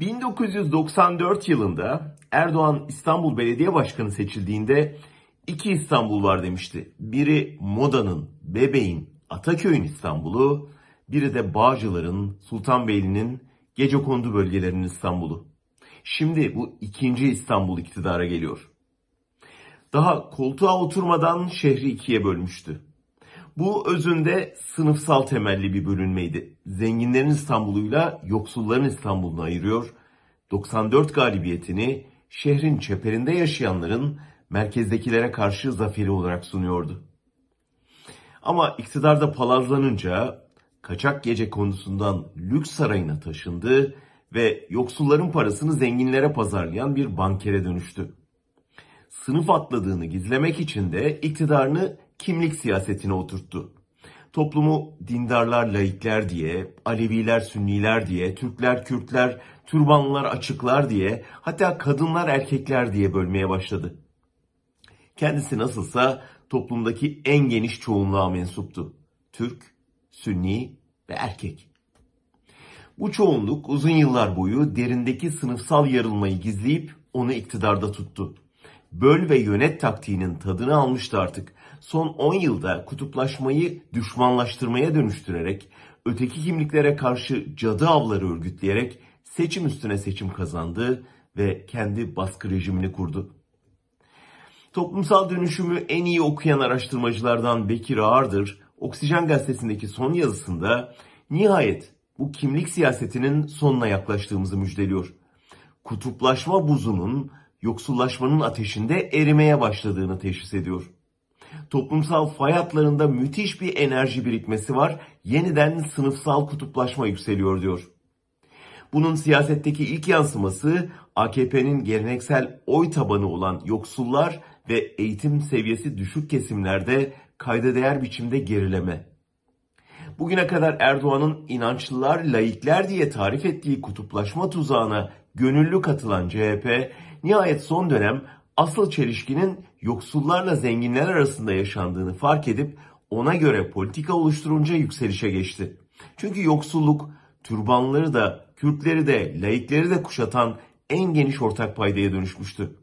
1994 yılında Erdoğan İstanbul Belediye Başkanı seçildiğinde iki İstanbul var demişti. Biri Moda'nın, Bebeğin, Ataköy'ün İstanbul'u, biri de Bağcılar'ın, Sultanbeyli'nin, Gecekondu bölgelerinin İstanbul'u. Şimdi bu ikinci İstanbul iktidara geliyor. Daha koltuğa oturmadan şehri ikiye bölmüştü. Bu özünde sınıfsal temelli bir bölünmeydi. Zenginlerin İstanbul'uyla yoksulların İstanbul'unu ayırıyor. 94 galibiyetini şehrin çeperinde yaşayanların merkezdekilere karşı zaferi olarak sunuyordu. Ama iktidarda palazlanınca kaçak gece konusundan lüks sarayına taşındı ve yoksulların parasını zenginlere pazarlayan bir bankere dönüştü. Sınıf atladığını gizlemek için de iktidarını kimlik siyasetine oturttu. Toplumu dindarlar, laikler diye, Aleviler, Sünniler diye, Türkler, Kürtler, Türbanlılar, açıklar diye, hatta kadınlar, erkekler diye bölmeye başladı. Kendisi nasılsa toplumdaki en geniş çoğunluğa mensuptu. Türk, Sünni ve erkek. Bu çoğunluk uzun yıllar boyu derindeki sınıfsal yarılmayı gizleyip onu iktidarda tuttu. Böl ve yönet taktiğinin tadını almıştı artık. Son 10 yılda kutuplaşmayı düşmanlaştırmaya dönüştürerek, öteki kimliklere karşı cadı avları örgütleyerek seçim üstüne seçim kazandı ve kendi baskı rejimini kurdu. Toplumsal dönüşümü en iyi okuyan araştırmacılardan Bekir Ağırdır, Oksijen gazetesindeki son yazısında nihayet bu kimlik siyasetinin sonuna yaklaştığımızı müjdeliyor. Kutuplaşma buzunun yoksullaşmanın ateşinde erimeye başladığını teşhis ediyor. Toplumsal fay hatlarında müthiş bir enerji birikmesi var. Yeniden sınıfsal kutuplaşma yükseliyor diyor. Bunun siyasetteki ilk yansıması AKP'nin geleneksel oy tabanı olan yoksullar ve eğitim seviyesi düşük kesimlerde kayda değer biçimde gerileme. Bugüne kadar Erdoğan'ın inançlılar, laikler diye tarif ettiği kutuplaşma tuzağına gönüllü katılan CHP, nihayet son dönem asıl çelişkinin yoksullarla zenginler arasında yaşandığını fark edip ona göre politika oluşturunca yükselişe geçti. Çünkü yoksulluk türbanları da, Kürtleri de, laikleri de kuşatan en geniş ortak paydaya dönüşmüştü.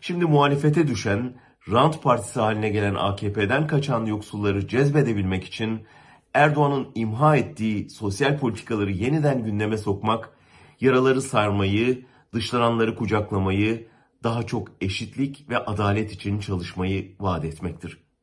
Şimdi muhalefete düşen, rant partisi haline gelen AKP'den kaçan yoksulları cezbedebilmek için Erdoğan'ın imha ettiği sosyal politikaları yeniden gündeme sokmak, yaraları sarmayı, dışlananları kucaklamayı, daha çok eşitlik ve adalet için çalışmayı vaat etmektir.